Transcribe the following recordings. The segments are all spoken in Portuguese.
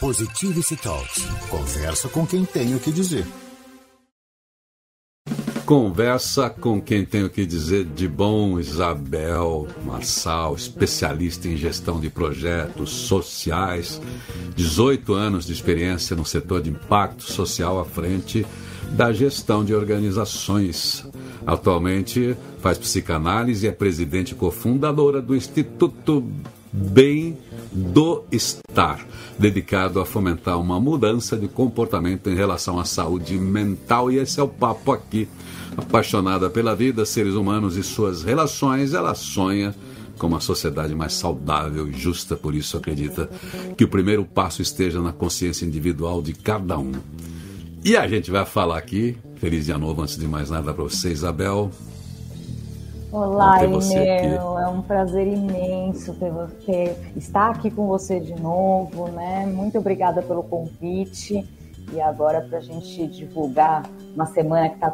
Positivity Talks. Conversa com quem tem o que dizer. Conversa com quem tem o que dizer de bom, Isabel Marçal, especialista em gestão de projetos sociais, 18 anos de experiência no setor de impacto social à frente da gestão de organizações. Atualmente faz psicanálise e é presidente e cofundadora do Instituto Bem do Estar, dedicado a fomentar uma mudança de comportamento em relação à saúde mental. E esse é o papo aqui. Apaixonada pela vida, seres humanos e suas relações, ela sonha com uma sociedade mais saudável e justa. Por isso, acredita que o primeiro passo esteja na consciência individual de cada um. E a gente vai falar aqui. Feliz dia novo, antes de mais nada, para você, Isabel. Olá, Inel. É um prazer imenso ter, ter, estar aqui com você de novo, né? Muito obrigada pelo convite. E agora para a gente divulgar uma semana que está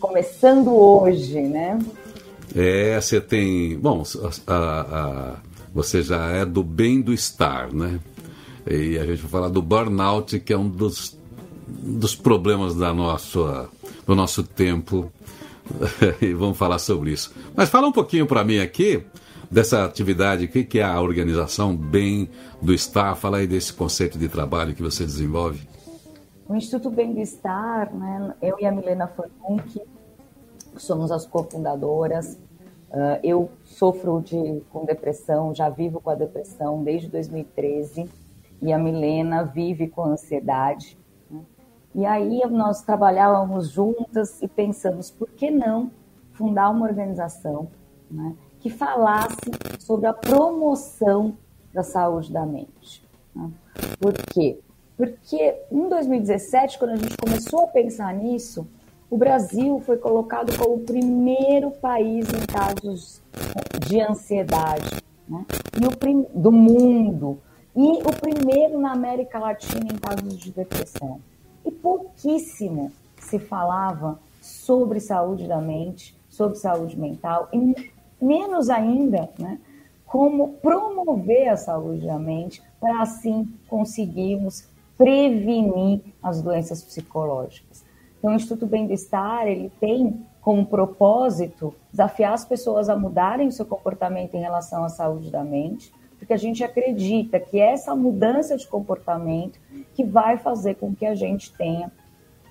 começando hoje, né? É, você tem. Bom, a, a, você já é do bem do estar, né? E a gente vai falar do burnout, que é um dos, dos problemas da nossa, do nosso tempo e vamos falar sobre isso. Mas fala um pouquinho para mim aqui dessa atividade, o que, é a organização Bem do Estar? Fala aí desse conceito de trabalho que você desenvolve. O Instituto Bem do Estar, né, eu e a Milena Fornunk somos as cofundadoras. Uh, eu sofro de, com depressão, já vivo com a depressão desde 2013 e a Milena vive com ansiedade. E aí nós trabalhávamos juntas e pensamos, por que não fundar uma organização né, que falasse sobre a promoção da saúde da mente? Né? Por quê? Porque em 2017, quando a gente começou a pensar nisso, o Brasil foi colocado como o primeiro país em casos de ansiedade né? e o do mundo e o primeiro na América Latina em casos de depressão pouquíssimo se falava sobre saúde da mente, sobre saúde mental, e menos ainda, né, como promover a saúde da mente para assim conseguirmos prevenir as doenças psicológicas. Então, o Instituto Bem-Estar, ele tem como propósito desafiar as pessoas a mudarem o seu comportamento em relação à saúde da mente, porque a gente acredita que essa mudança de comportamento que vai fazer com que a gente tenha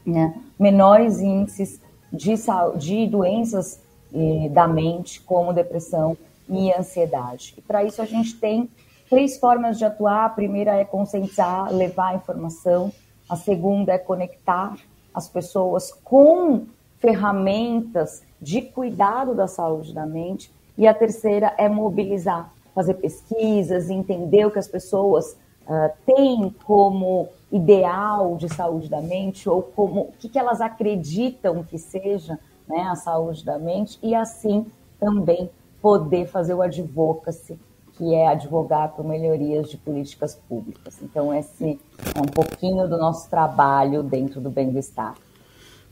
né, menores índices de, de doenças eh, da mente, como depressão e ansiedade. E para isso a gente tem três formas de atuar. A primeira é conscientizar, levar a informação. A segunda é conectar as pessoas com ferramentas de cuidado da saúde da mente. E a terceira é mobilizar fazer pesquisas, entender o que as pessoas uh, têm como ideal de saúde da mente ou como o que, que elas acreditam que seja né, a saúde da mente e assim também poder fazer o advocacy, que é advogar por melhorias de políticas públicas. Então, esse é um pouquinho do nosso trabalho dentro do bem-estar.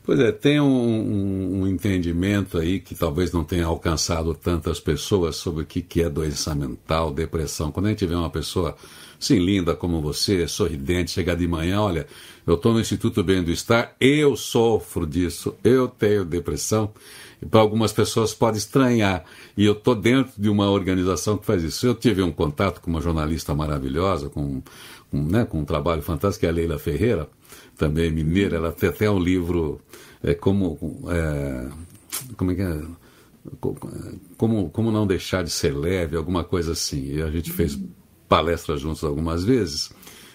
Pois é, tem um, um, entendimento aí que talvez não tenha alcançado tantas pessoas sobre o que, que é doença mental, depressão. Quando a gente vê uma pessoa assim linda como você, sorridente, chegar de manhã, olha, eu estou no Instituto Bem do Estar, eu sofro disso, eu tenho depressão. E para algumas pessoas pode estranhar. E eu estou dentro de uma organização que faz isso. Eu tive um contato com uma jornalista maravilhosa, com, com, né, com um trabalho fantástico, que é a Leila Ferreira também mineira, ela tem até um livro é, como é, como é que é? Como, como não deixar de ser leve, alguma coisa assim. E a gente fez palestras juntos algumas vezes.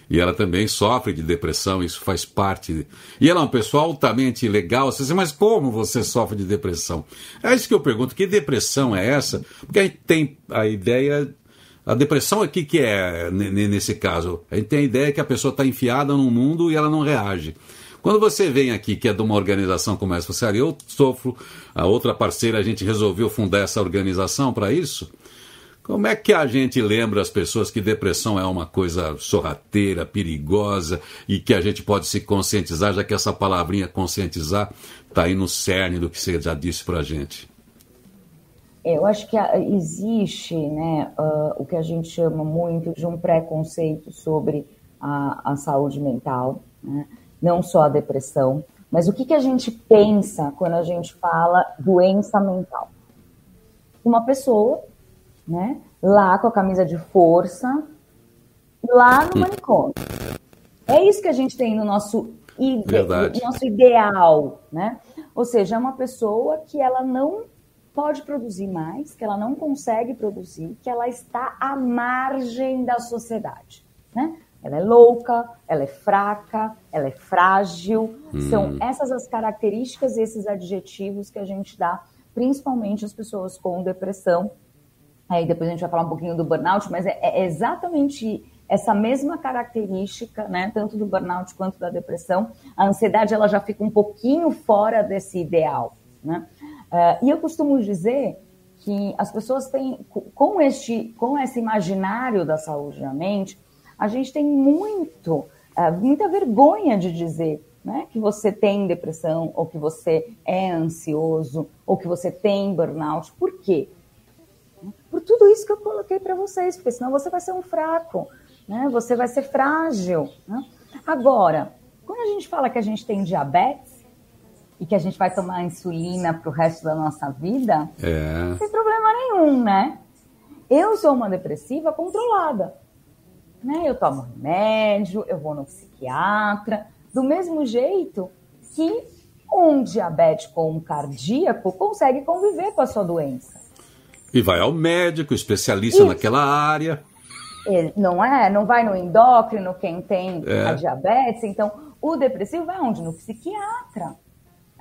E ela também sofre de depressão, isso faz parte. E ela é uma pessoa altamente legal. Você diz, mas como você sofre de depressão? É isso que eu pergunto: que depressão é essa? Porque a gente tem a ideia a depressão aqui que é nesse caso, a gente tem a ideia que a pessoa está enfiada num mundo e ela não reage. Quando você vem aqui, que é de uma organização como essa, você, eu sofro, a outra parceira, a gente resolveu fundar essa organização para isso. Como é que a gente lembra as pessoas que depressão é uma coisa sorrateira, perigosa e que a gente pode se conscientizar, já que essa palavrinha conscientizar está aí no cerne do que você já disse para a gente? Eu acho que existe né, uh, o que a gente chama muito de um preconceito sobre a, a saúde mental, né? não só a depressão. Mas o que, que a gente pensa quando a gente fala doença mental? Uma pessoa, né, lá com a camisa de força, lá no manicômio. É isso que a gente tem no nosso, ide no nosso ideal, né? Ou seja, é uma pessoa que ela não pode produzir mais, que ela não consegue produzir, que ela está à margem da sociedade, né? Ela é louca, ela é fraca, ela é frágil. Hum. São essas as características, esses adjetivos que a gente dá, principalmente às pessoas com depressão. Aí depois a gente vai falar um pouquinho do burnout, mas é, é exatamente essa mesma característica, né, tanto do burnout quanto da depressão. A ansiedade ela já fica um pouquinho fora desse ideal, né? Uh, e eu costumo dizer que as pessoas têm, com este, com esse imaginário da saúde da mente, a gente tem muito, uh, muita vergonha de dizer né, que você tem depressão, ou que você é ansioso, ou que você tem burnout. Por quê? Por tudo isso que eu coloquei para vocês, porque senão você vai ser um fraco, né? você vai ser frágil. Né? Agora, quando a gente fala que a gente tem diabetes, e que a gente vai tomar insulina para o resto da nossa vida, é. não tem problema nenhum, né? Eu sou uma depressiva controlada. Né? Eu tomo remédio, eu vou no psiquiatra, do mesmo jeito que um diabético ou um cardíaco consegue conviver com a sua doença. E vai ao médico, especialista Isso. naquela área. Não é? Não vai no endócrino quem tem é. a diabetes. Então, o depressivo vai onde? No psiquiatra.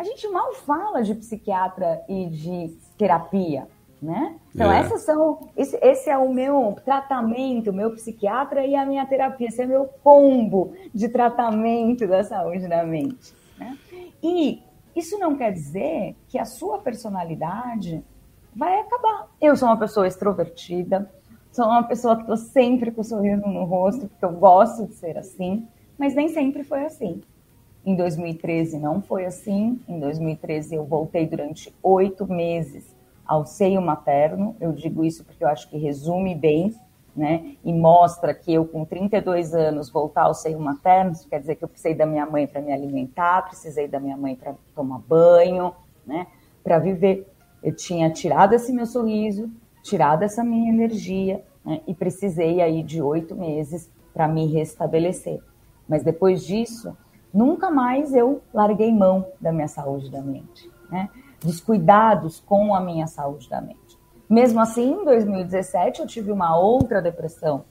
A gente mal fala de psiquiatra e de terapia né? Então, é. essas são. Esse, esse, é o meu tratamento, o meu psiquiatra e a minha terapia. Esse é o meu combo de tratamento da saúde da mente. Né? E isso não quer dizer que a sua personalidade vai acabar. Eu sou uma pessoa extrovertida, sou uma pessoa que estou sempre com um sorriso no rosto, porque eu gosto de ser assim, mas nem sempre foi assim. Em 2013 não foi assim. Em 2013 eu voltei durante oito meses ao seio materno. Eu digo isso porque eu acho que resume bem, né? E mostra que eu, com 32 anos, voltar ao seio materno, isso quer dizer que eu precisei da minha mãe para me alimentar, precisei da minha mãe para tomar banho, né? Para viver. Eu tinha tirado esse meu sorriso, tirado essa minha energia, né? e precisei aí de oito meses para me restabelecer. Mas depois disso, nunca mais eu larguei mão da minha saúde da mente, né? dos cuidados com a minha saúde da mente. Mesmo assim, em 2017, eu tive uma outra depressão.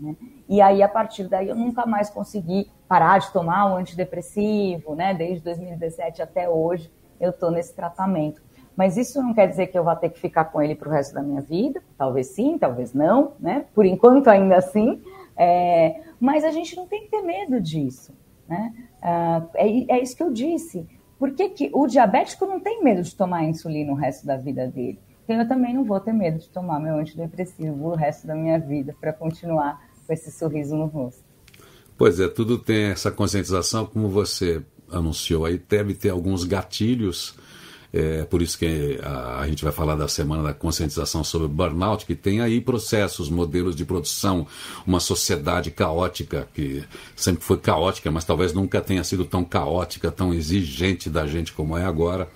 Né? E aí, a partir daí, eu nunca mais consegui parar de tomar o um antidepressivo, né? Desde 2017 até hoje, eu estou nesse tratamento. Mas isso não quer dizer que eu vá ter que ficar com ele para o resto da minha vida. Talvez sim, talvez não, né? Por enquanto, ainda assim. É... Mas a gente não tem que ter medo disso, né? Ah, é, é isso que eu disse. Por que, que o diabético não tem medo de tomar insulina o resto da vida dele? Então eu também não vou ter medo de tomar meu antidepressivo o resto da minha vida para continuar com esse sorriso no rosto. Pois é, tudo tem essa conscientização, como você anunciou aí, deve ter alguns gatilhos é por isso que a, a, gente vai falar da semana da conscientização sobre burnout, que tem aí processos, modelos de produção, uma sociedade caótica, que sempre foi caótica, mas talvez nunca tenha sido tão caótica, tão exigente da gente como é agora.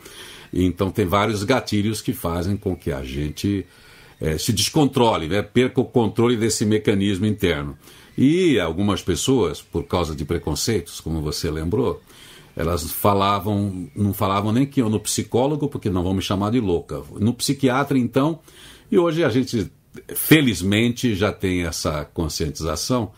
Então tem vários gatilhos que fazem com que a gente é, se descontrole, né? perca o controle desse mecanismo interno. E algumas pessoas, por causa de preconceitos, como você lembrou, elas falavam, não falavam nem que iam no psicólogo, porque não vão me chamar de louca. No psiquiatra, então, e hoje a gente, felizmente, já tem essa conscientização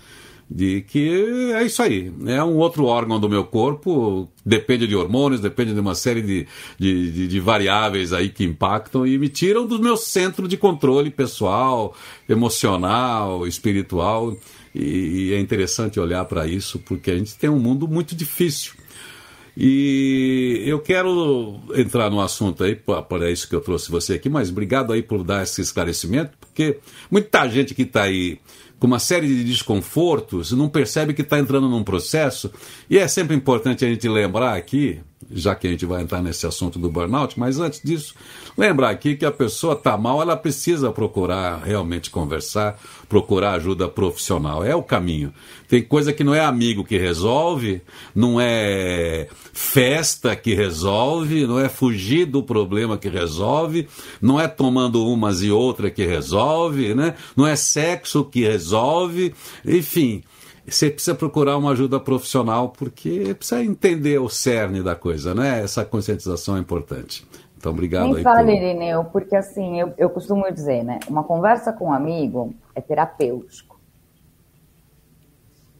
de que é isso aí, é um outro órgão do meu corpo, depende de hormônios, depende de uma série de, de, de, de variáveis aí que impactam e me tiram do meu centro de controle pessoal, emocional, espiritual. E, e é interessante olhar para isso porque a gente tem um mundo muito difícil e eu quero entrar no assunto aí, para isso que eu trouxe você aqui, mas obrigado aí por dar esse esclarecimento, porque muita gente que está aí com uma série de desconfortos não percebe que está entrando num processo, e é sempre importante a gente lembrar aqui, já que a gente vai entrar nesse assunto do burnout, mas antes disso, lembrar aqui que a pessoa está mal, ela precisa procurar realmente conversar, procurar ajuda profissional. É o caminho. Tem coisa que não é amigo que resolve, não é festa que resolve, não é fugir do problema que resolve, não é tomando umas e outras que resolve, né? não é sexo que resolve, enfim você precisa procurar uma ajuda profissional porque precisa entender o cerne da coisa, né? Essa conscientização é importante. Então, obrigado Nem aí. fale, por... Irineu, porque assim, eu, eu costumo dizer, né? Uma conversa com um amigo é terapêutico.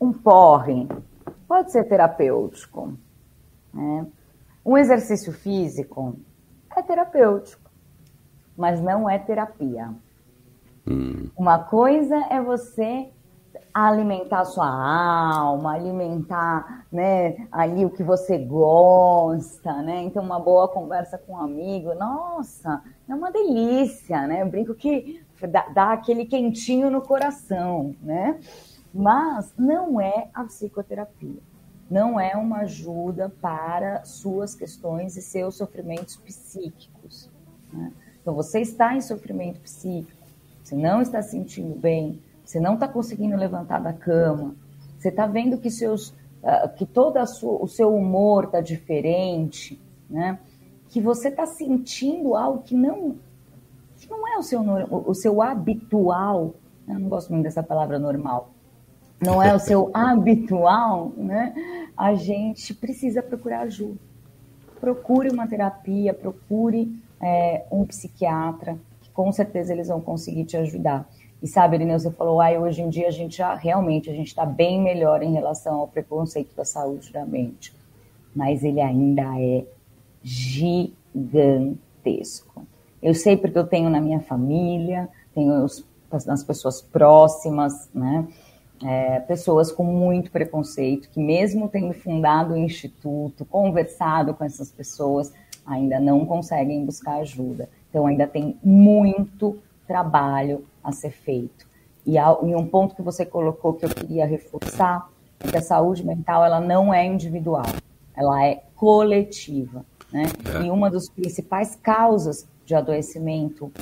Um porre pode ser terapêutico. Né? Um exercício físico é terapêutico, mas não é terapia. Hum. Uma coisa é você alimentar sua alma, alimentar, né, ali o que você gosta, né? Então uma boa conversa com um amigo, nossa, é uma delícia, né? Eu brinco que dá, dá aquele quentinho no coração, né? Mas não é a psicoterapia. Não é uma ajuda para suas questões e seus sofrimentos psíquicos. Né? Então, você está em sofrimento psíquico, você não está se sentindo bem, você não está conseguindo levantar da cama, você está vendo que, seus, uh, que todo o seu humor está diferente, né? que você está sentindo algo que não, que não é o seu, o seu habitual, né? eu não gosto muito dessa palavra normal, não é o seu habitual, né? a gente precisa procurar ajuda. Procure uma terapia, procure é, um psiquiatra, que com certeza eles vão conseguir te ajudar. E sabe, Irineu, você falou, ai, hoje em dia a gente já, realmente, a gente está bem melhor em relação ao preconceito da saúde da mente. Mas ele ainda é gigantesco. Eu sei porque eu tenho na minha família, tenho nas pessoas próximas, né? É, pessoas com muito preconceito, que mesmo tendo fundado o instituto, conversado com essas pessoas, ainda não conseguem buscar ajuda. Então ainda tem muito trabalho a ser feito. E, e um ponto que você colocou que eu queria reforçar é que a saúde mental ela não é individual, ela é coletiva. Né? É. E uma das principais causas de adoecimento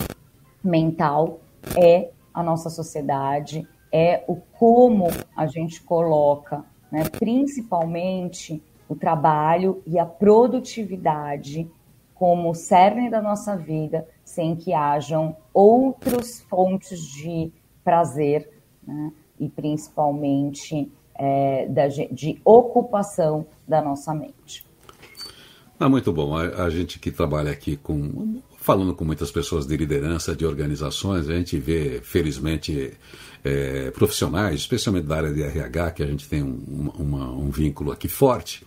mental é a nossa sociedade, é o como a gente coloca, né, principalmente o trabalho e a produtividade como cerne da nossa vida, sem que hajam outras fontes de prazer né? e principalmente é, da, de ocupação da nossa mente. Ah, muito bom. A, a, gente que trabalha aqui com falando com muitas pessoas de liderança de organizações, a gente vê, felizmente, é, profissionais, especialmente da área de RH, que a gente tem um, uma, um vínculo aqui forte,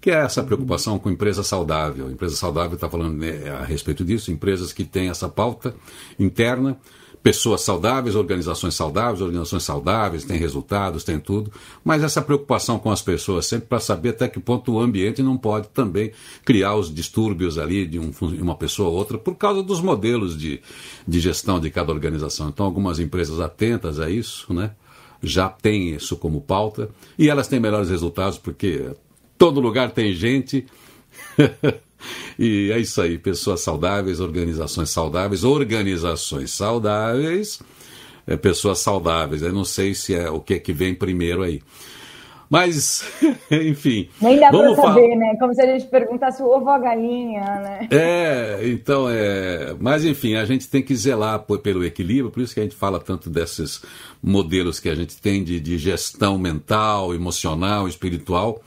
que é essa preocupação com empresa saudável. Empresa saudável está falando né, a respeito disso, empresas que têm essa pauta interna, pessoas saudáveis, organizações saudáveis, organizações saudáveis, têm resultados, têm tudo, mas essa preocupação com as pessoas sempre para saber até que ponto o ambiente não pode também criar os distúrbios ali de um, uma pessoa ou outra por causa dos modelos de, de gestão de cada organização. Então, algumas empresas atentas a isso, né? Já têm isso como pauta e elas têm melhores resultados porque todo lugar tem gente. e é isso aí, pessoas saudáveis, organizações saudáveis, organizações saudáveis, é, pessoas saudáveis. Eu não sei se é o que é que vem primeiro aí. Mas, enfim. Nem dá para saber, né? Como se a gente perguntasse o ovo ou a galinha, né? É, então é. Mas, enfim, a gente tem que zelar por, pelo equilíbrio, por isso que a gente fala tanto desses modelos que a gente tem de, de gestão mental, emocional, espiritual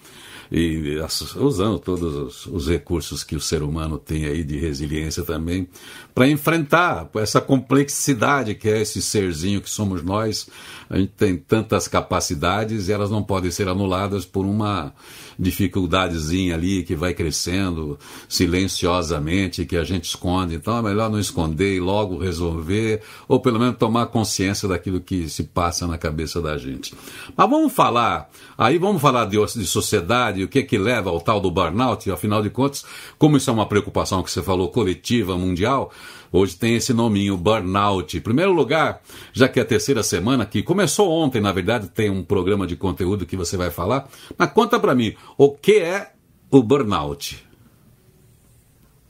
e usando todos os, os, recursos que o ser humano tem aí de resiliência também para enfrentar essa complexidade que é esse serzinho que somos nós. A gente tem tantas capacidades e elas não podem ser anuladas por uma dificuldadezinha ali que vai crescendo silenciosamente, que a gente esconde. Então é melhor não esconder e logo resolver, ou pelo menos tomar consciência daquilo que se passa na cabeça da gente. Mas vamos falar, aí vamos falar de, de sociedade, o que que leva ao tal do burnout, afinal de contas, como isso é uma preocupação que você falou coletiva, mundial, Hoje tem esse nominho, burnout. Em primeiro lugar, já que é a terceira semana, que começou ontem, na verdade, tem um programa de conteúdo que você vai falar. Mas conta para mim, o que é o burnout?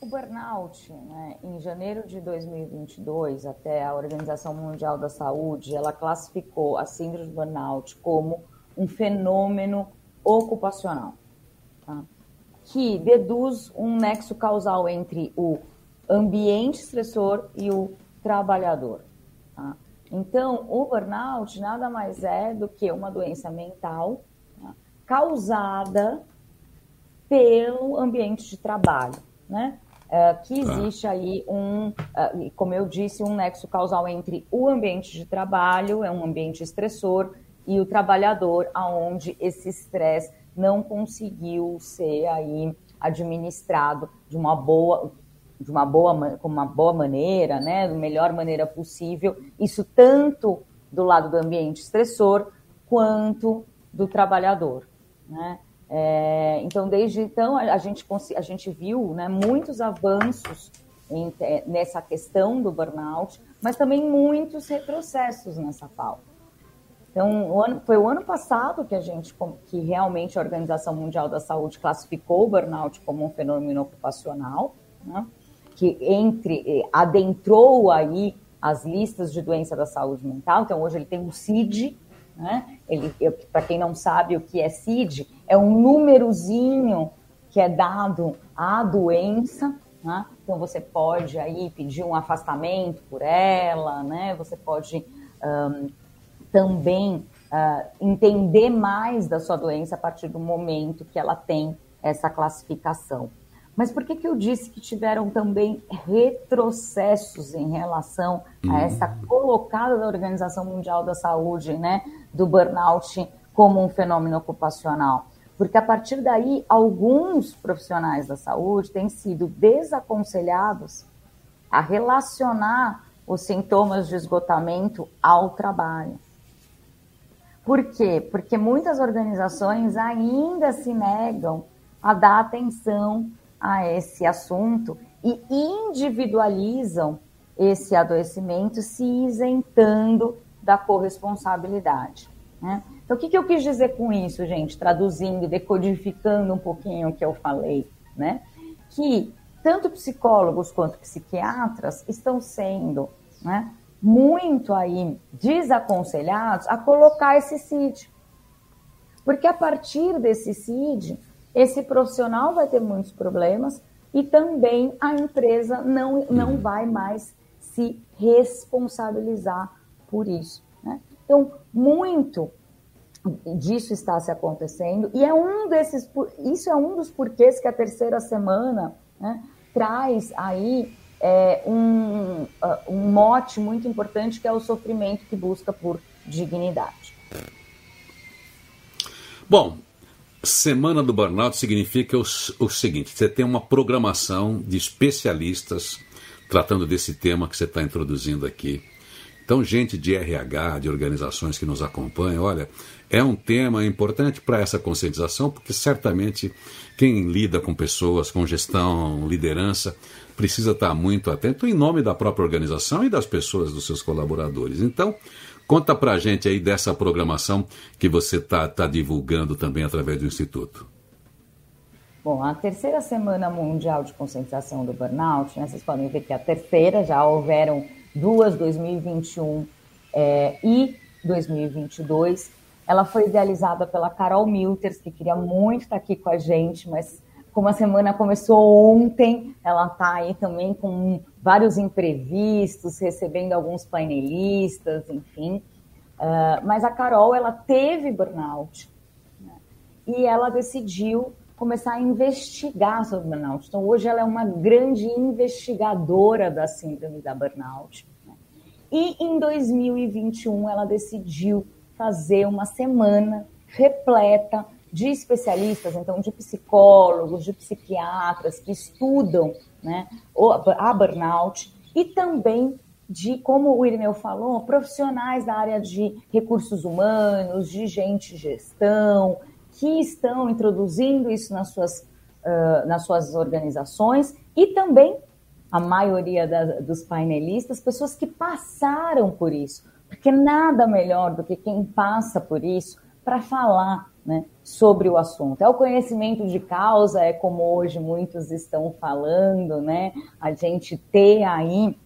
o burnout, né, em janeiro de 2022, até a Organização Mundial da Saúde, ela classificou a síndrome de burnout como um fenômeno ocupacional, tá? que deduz um nexo causal entre o ambiente estressor e o trabalhador. Tá? Então, o burnout nada mais é do que uma doença mental? Causada pelo ambiente de trabalho, né? Uh, que tá. existe aí um, uh, como eu disse, um nexo causal entre o ambiente de trabalho, é um ambiente estressor, e o trabalhador, aonde esse estresse não conseguiu ser aí administrado de uma boa, de uma boa, com uma boa maneira, né, da melhor maneira possível. Isso tanto do lado do ambiente estressor quanto do trabalhador, né? É, então, desde então, a, gente, a gente viu né, muitos avanços em, é, nessa questão do burnout, mas também muitos retrocessos nessa pauta. Então, o ano, foi o ano passado que a gente, que realmente a Organização Mundial da Saúde classificou o burnout como um fenômeno ocupacional, né? que entre adentrou aí as listas de doença da saúde mental. Então, hoje ele tem o CID, né? Ele, para quem não sabe o que é CID, é um númerozinho que é dado à doença. Né? Então, você pode aí pedir um afastamento por ela, né? Você pode um, também uh, entender mais da sua doença a partir do momento que ela tem essa classificação. Mas por que, que eu disse que tiveram também retrocessos em relação a uhum. essa colocada da Organização Mundial da Saúde, né, do burnout como um fenômeno ocupacional? Porque a partir daí, alguns profissionais da saúde têm sido desaconselhados a relacionar os sintomas de esgotamento ao trabalho. Por quê? Porque muitas organizações ainda se negam a dar atenção a esse assunto e individualizam esse adoecimento, se isentando da corresponsabilidade. Né? Então, o que, eu quis dizer com isso, gente? Traduzindo, decodificando um pouquinho o que eu falei, né? Que tanto psicólogos quanto psiquiatras estão sendo né, muito aí desaconselhados a colocar esse CID. Porque a partir desse CID, esse profissional vai ter muitos problemas e também a empresa não, não uhum. vai mais se responsabilizar por isso. Né? Então, muito disso está se acontecendo e é um desses, isso é um dos porquês que a terceira semana né, traz aí é, um, uh, um mote muito importante que é o sofrimento que busca por dignidade. Bom, Semana do Burnout significa o, o seguinte: você tem uma programação de especialistas tratando desse tema que você está introduzindo aqui. Então, gente de RH, de organizações que nos acompanham, olha, é um tema importante para essa conscientização, porque certamente quem lida com pessoas, com gestão, liderança, precisa estar muito atento em nome da própria organização e das pessoas, dos seus colaboradores. Então, conta para a gente aí dessa programação que você está tá divulgando também através do Instituto. Bom, a terceira Semana Mundial de Conscientização do Burnout, né, vocês podem ver que a terceira, já houveram duas, 2021 é, e 2022. Ela foi idealizada pela Carol Milters, que queria muito estar aqui com a gente, mas como a semana começou ontem, ela está aí também com vários imprevistos, recebendo alguns painelistas, enfim. Uh, mas a Carol, ela teve burnout né? e ela decidiu começar a investigar sobre burnout. Então, hoje ela é uma grande investigadora da síndrome da burnout. Né? E em 2021 ela decidiu fazer uma semana repleta de especialistas, então de psicólogos, de psiquiatras que estudam né, a burnout e também de, como o Irineu falou, profissionais da área de recursos humanos, de gente gestão, que estão introduzindo isso nas suas, uh, nas suas organizações e também a maioria da, dos painelistas, pessoas que passaram por isso, porque nada melhor do que quem passa por isso para falar né, sobre o assunto. É o conhecimento de causa, é como hoje muitos estão falando, né? A gente ter aí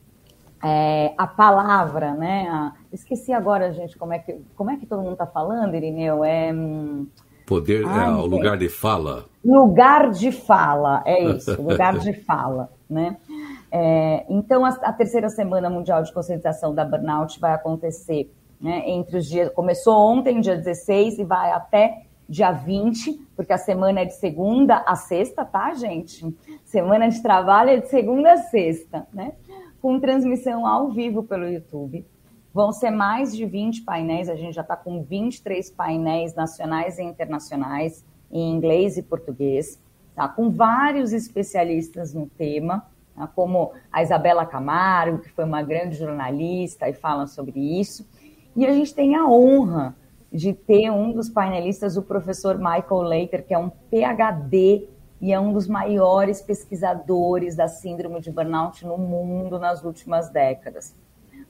é, a palavra, né? A, esqueci agora, gente, como é que, como é que todo mundo está falando, Irineu? É, hum, Poder, é, Ai, é, o lugar de fala. Lugar de fala, é isso, lugar de fala, né? É, então, a, a, terceira semana mundial de conscientização da burnout vai acontecer né, entre os dias. Começou ontem, dia 16, e vai até dia 20, porque a semana é de segunda a sexta, tá, gente? Semana de trabalho é de segunda a sexta, né? Com transmissão ao vivo pelo YouTube. Vão ser mais de 20 painéis, a gente já está com 23 painéis nacionais e internacionais, em inglês e português, tá? com vários especialistas no tema, tá? como a Isabela Camargo, que foi uma grande jornalista e fala sobre isso. E a gente tem a honra de ter um dos painelistas, o professor Michael Later, que é um PhD e é um dos maiores pesquisadores da síndrome de burnout no mundo nas últimas décadas.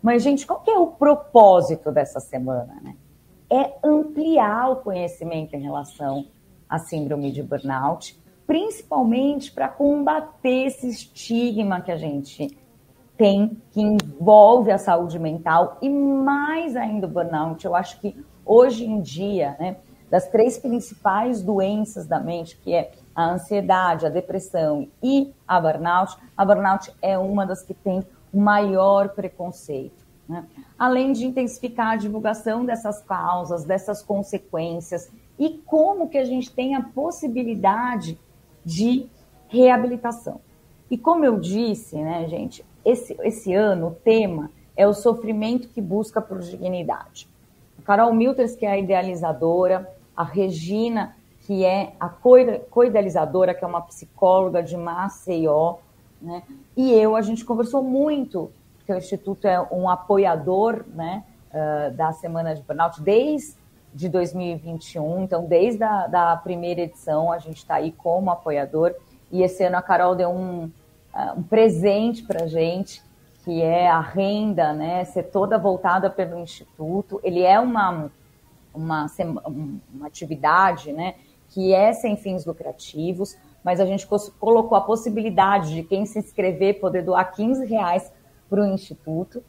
Mas, gente, qual que é o propósito dessa semana? Né? É ampliar o conhecimento em relação à síndrome de burnout, principalmente para combater esse estigma que a gente tem, que envolve a saúde mental e mais ainda o burnout. Eu acho que hoje em dia, né, das três principais doenças da mente, que é a ansiedade, a depressão e a burnout, a burnout é uma das que tem o maior preconceito. Né? Além de intensificar a divulgação dessas causas, dessas consequências e como que a gente tem a possibilidade de reabilitação. E como eu disse, né, gente, esse, esse ano o tema é o sofrimento que busca por dignidade. Carol Milters, que é a idealizadora, a Regina, que é a co-idealizadora, que é uma psicóloga de Maceió, né? E eu, a gente conversou muito, porque o Instituto é um apoiador né, uh, da Semana de Burnout desde 2021, então desde a da primeira edição a gente está aí como apoiador, e esse ano a Carol deu um, uh, um presente para gente, que é a renda, né, ser toda voltada pelo Instituto. Ele é uma, uma, uma atividade né, que é sem fins lucrativos, mas a gente colocou a possibilidade de quem se inscrever poder doar 15 reais para o Instituto.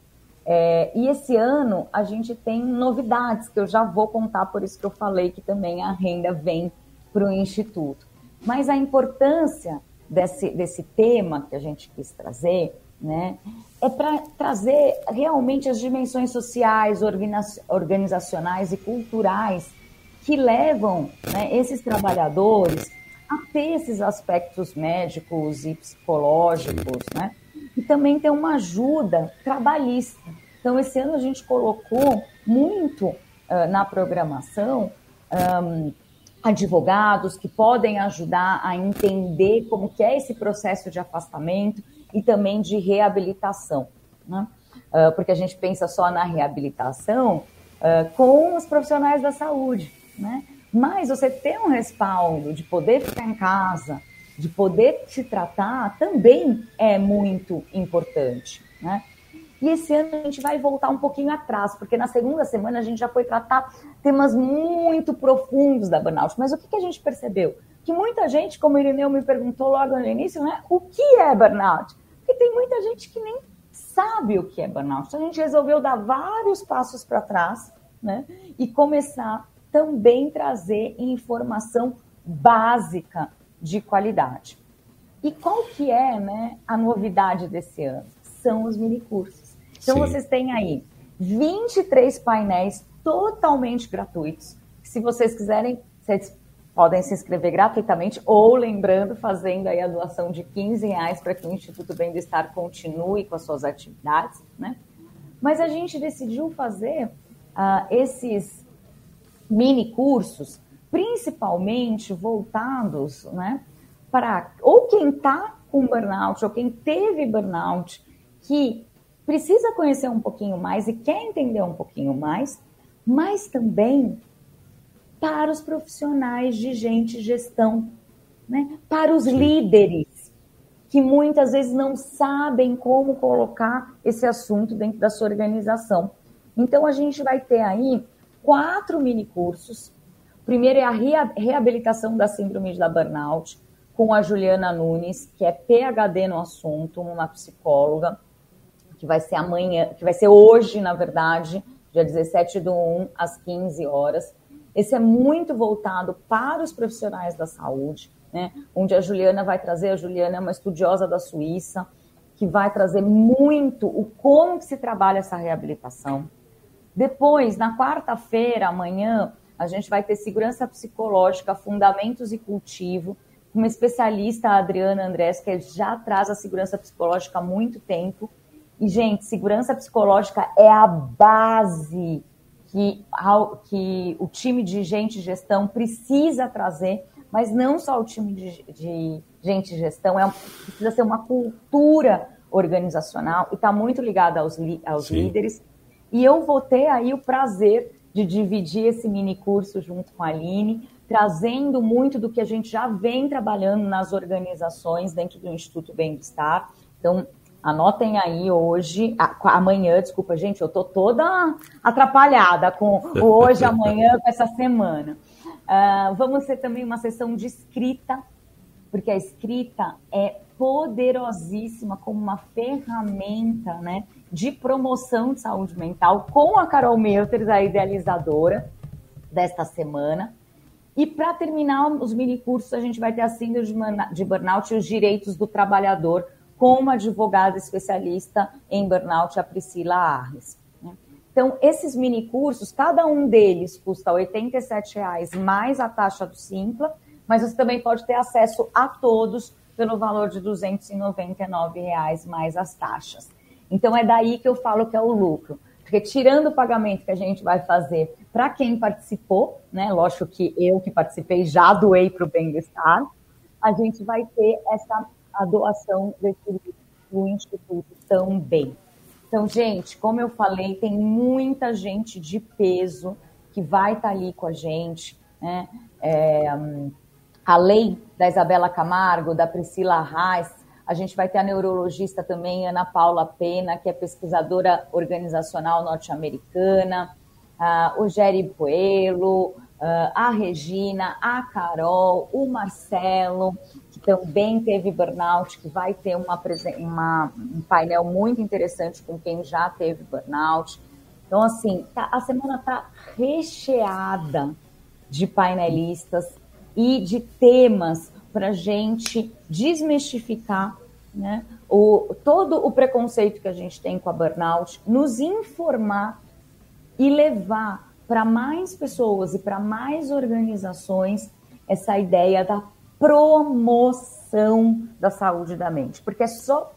É, e esse ano a gente tem novidades que eu já vou contar, por isso que eu falei que também a renda vem para o Instituto. Mas a importância desse, desse tema que a gente quis trazer né, é para trazer realmente as dimensões sociais, organizacionais e culturais que levam né, esses trabalhadores a ter esses aspectos médicos e psicológicos, né? E também ter uma ajuda trabalhista. Então, esse ano a gente colocou muito uh, na programação um, advogados que podem ajudar a entender como que é esse processo de afastamento e também de reabilitação, né? Uh, porque a gente pensa só na reabilitação uh, com os profissionais da saúde, né? Mas você ter um respaldo de poder ficar em casa, de poder se tratar, também é muito importante, né? E esse ano a gente vai voltar um pouquinho atrás, porque na segunda semana a gente já foi tratar temas muito profundos da burnout. Mas o que, que a gente percebeu? Que muita gente, como o Irineu me perguntou logo no início, né? O que é burnout? Porque tem muita gente que nem sabe o que é burnout. Então a gente resolveu dar vários passos para trás, né? E começar também trazer informação básica de qualidade. E qual que é né, a novidade desse ano? São os minicursos. Então Sim. vocês têm aí 23 painéis totalmente gratuitos. Se vocês quiserem, vocês podem se inscrever gratuitamente ou, lembrando, fazendo aí a doação de 15 reais para que o Instituto Bem-Estar continue com as suas atividades, né? Mas a gente decidiu fazer uh, esses mini cursos, principalmente voltados né, para ou quem está com burnout ou quem teve burnout, que precisa conhecer um pouquinho mais e quer entender um pouquinho mais, mas também para os profissionais de gente gestão, né? para os líderes, que muitas vezes não sabem como colocar esse assunto dentro da sua organização. Então, a gente vai ter aí quatro mini cursos primeiro é a reabilitação da síndrome da burnout, com a Juliana Nunes, que é PhD no assunto, uma psicóloga, que vai ser amanhã, que vai ser hoje, na verdade, dia 17 do 1, às 15 horas. Esse é muito voltado para os profissionais da saúde, né? Onde a Juliana vai trazer, a Juliana é uma estudiosa da Suíça, que vai trazer muito o como que se trabalha essa reabilitação. Depois, na quarta-feira, amanhã, a gente vai ter segurança psicológica, fundamentos e cultivo, uma especialista, a Adriana Andrés, que já traz a segurança psicológica há muito tempo. E, gente, segurança psicológica é a base que, que o time de gente gestão precisa trazer, mas não só o time de, de gente gestão, é, precisa ser uma cultura organizacional e está muito ligada aos, aos líderes. E eu vou ter aí o prazer de dividir esse mini curso junto com a Aline, trazendo muito do que a gente já vem trabalhando nas organizações dentro do Instituto Bem-Estar. Então, anotem aí hoje, amanhã, desculpa, gente, eu tô toda atrapalhada com hoje, amanhã, com essa semana. Uh, vamos ter também uma sessão de escrita, porque a escrita é poderosíssima como uma ferramenta, né, de promoção de saúde mental com a Carol Melters, a idealizadora desta semana. E para terminar os mini cursos, a gente vai ter a síndrome de burnout e os direitos do trabalhador com uma advogada especialista em burnout, a Priscila Arres. Né? Então, esses mini cursos, cada um deles custa R$ 87,00 mais a taxa do Simpla, mas você também pode ter acesso a todos pelo valor de R$ 299,00 mais as taxas. Então, é daí que eu falo que é o lucro. Porque tirando o pagamento que a gente vai fazer para quem participou, né? Lógico que eu que participei já doei para o bem-estar, a gente vai ter essa a doação desse do Instituto também. Então, gente, como eu falei, tem muita gente de peso que vai estar tá ali com a gente, né? É, além da Isabela Camargo, da Priscila Reis, a gente vai ter a neurologista também, Ana Paula Pena, que é pesquisadora organizacional norte-americana, o Jerry Poelo, a Regina, a Carol, o Marcelo, que também teve burnout, que vai ter uma, uma, um painel muito interessante com quem já teve burnout. Então, assim, tá, a semana está recheada de painelistas e de temas para gente desmistificar né, o, todo o preconceito que a gente tem com a burnout, nos informar e levar para mais pessoas e para mais organizações essa ideia da promoção da saúde da mente. Porque é só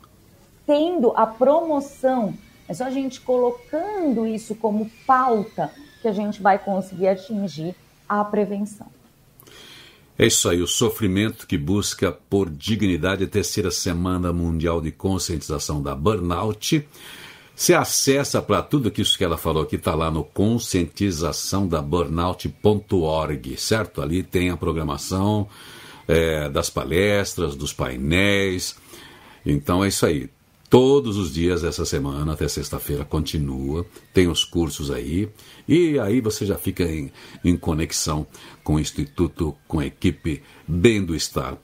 tendo a promoção, é só a gente colocando isso como pauta que a gente vai conseguir atingir a prevenção. É isso aí, o sofrimento que busca por dignidade, a terceira semana mundial de conscientização da burnout. Você acessa para tudo que isso que ela falou aqui, está lá no conscientizaçãodaburnout.org, certo? Ali tem a programação é, das palestras, dos painéis. Então é isso aí. Todos os dias dessa semana, até sexta-feira, continua. Tem os cursos aí. E aí você já fica em, em conexão com o Instituto, com a equipe Bem do Estar.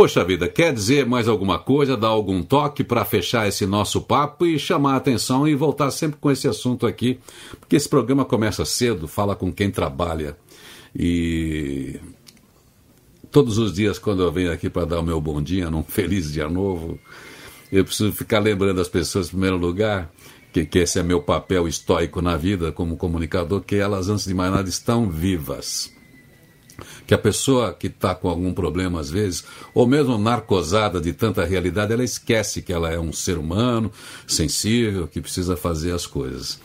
Poxa vida, quer dizer mais alguma coisa, dar algum toque para fechar esse nosso papo e chamar a atenção e voltar sempre com esse assunto aqui? Porque esse programa começa cedo, fala com quem trabalha. E todos os dias, quando eu venho aqui para dar o meu bom dia, num feliz dia novo eu preciso ficar lembrando as pessoas, em primeiro lugar, que, que esse é meu papel estoico na vida como comunicador, que elas, antes de mais nada, estão vivas que a pessoa que está com algum problema às vezes, ou mesmo narcosada de tanta realidade, ela esquece que ela é um ser humano sensível, que precisa fazer as coisas.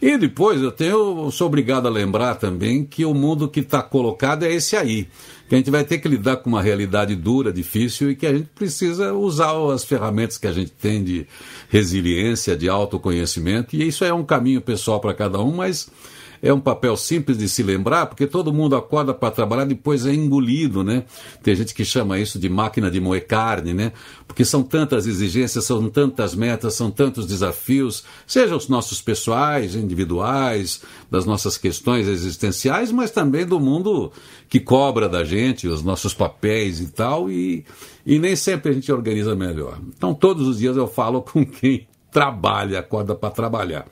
E depois eu tenho, sou obrigado a lembrar também que o mundo que está colocado é esse aí que a gente vai ter que lidar com uma realidade dura, difícil e que a gente precisa usar as ferramentas que a gente tem de resiliência, de autoconhecimento. E isso é um caminho pessoal para cada um, mas é um papel simples de se lembrar, porque todo mundo acorda para trabalhar, depois é engolido, né? Tem gente que chama isso de máquina de moer carne, né? Porque são tantas exigências, são tantas metas, são tantos desafios, sejam os nossos pessoais, individuais, das nossas questões existenciais, mas também do mundo que cobra da gente, os nossos papéis e tal, e, e nem sempre a gente organiza melhor. Então, todos os dias eu falo com quem trabalha, acorda para trabalhar.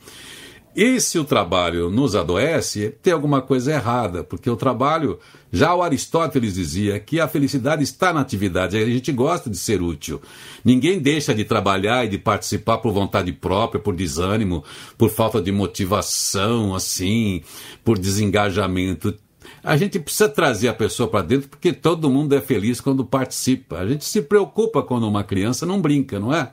E se o trabalho nos adoece, tem alguma coisa errada, porque o trabalho, já o Aristóteles dizia que a felicidade está na atividade, a gente gosta de ser útil. Ninguém deixa de trabalhar e de participar por vontade própria, por desânimo, por falta de motivação, assim, por desengajamento. A gente precisa trazer a pessoa para dentro porque todo mundo é feliz quando participa. A gente se preocupa quando uma criança não brinca, não é?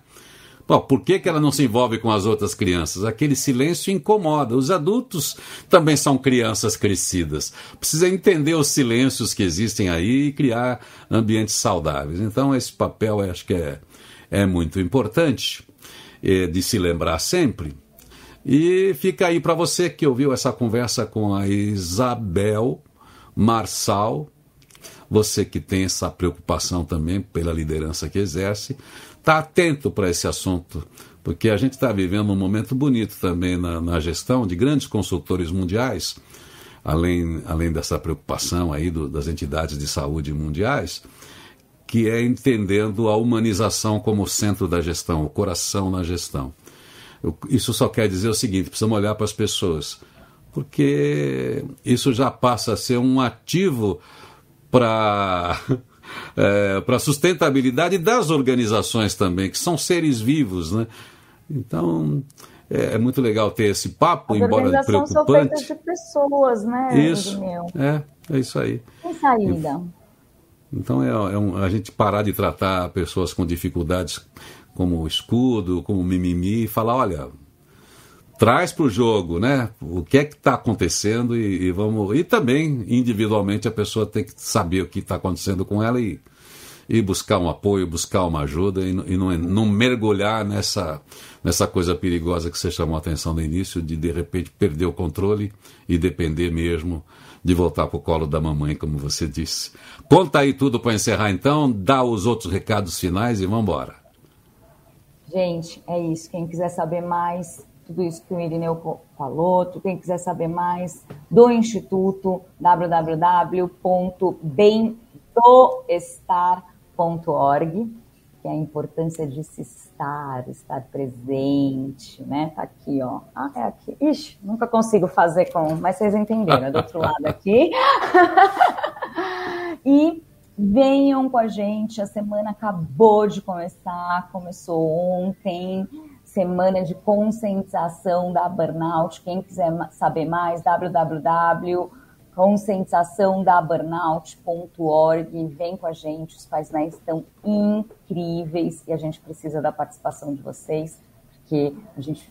Bom, por que, que ela não se envolve com as outras crianças? Aquele silêncio incomoda. Os adultos também são crianças crescidas. Precisa entender os silêncios que existem aí e criar ambientes saudáveis. Então, esse papel acho que é, é muito importante é, de se lembrar sempre. E fica aí para você que ouviu essa conversa com a Isabel Marçal, você que tem essa preocupação também pela liderança que exerce, está atento para esse assunto, porque a gente está vivendo um momento bonito também na, na, gestão de grandes consultores mundiais, além, além dessa preocupação aí do, das entidades de saúde mundiais, que é entendendo a humanização como centro da gestão, o coração na gestão. Isso só quer dizer o seguinte: precisamos olhar para as pessoas, porque isso já passa a ser um ativo para é, para a sustentabilidade das organizações também, que são seres vivos, né? Então, é, é muito legal ter esse papo, As embora preocupante. são feitas de pessoas, né? Isso, é, é isso aí. Tem saída. Então, é, é um, a gente parar de tratar pessoas com dificuldades como escudo, como mimimi, e falar, olha, traz para o jogo, né? O que é que está acontecendo e, e, vamos. E também, individualmente, a pessoa tem que saber o que está acontecendo com ela e, e buscar um apoio, buscar uma ajuda e, e não, não, mergulhar nessa, nessa coisa perigosa que você chamou a atenção no início, de de repente perder o controle e depender mesmo de voltar para o colo da mamãe, como você disse. Conta aí tudo para encerrar então, dá os outros recados finais e vamos embora. Gente, é isso. Quem quiser saber mais, tudo isso que o Irineu falou, quem quiser saber mais do Instituto, www.bemdoestar.org, que é a importância de se estar, estar presente, né? Tá aqui, ó. Ah, é aqui. Ixi, nunca consigo fazer com, mas vocês entenderam, é do outro lado aqui. e venham com a gente, a semana acabou de começar, começou ontem semana de conscientização da burnout. Quem quiser saber mais, www.conscientizaçãodaburnout.org. Vem com a gente, os painéis estão incríveis e a gente precisa da participação de vocês, porque a gente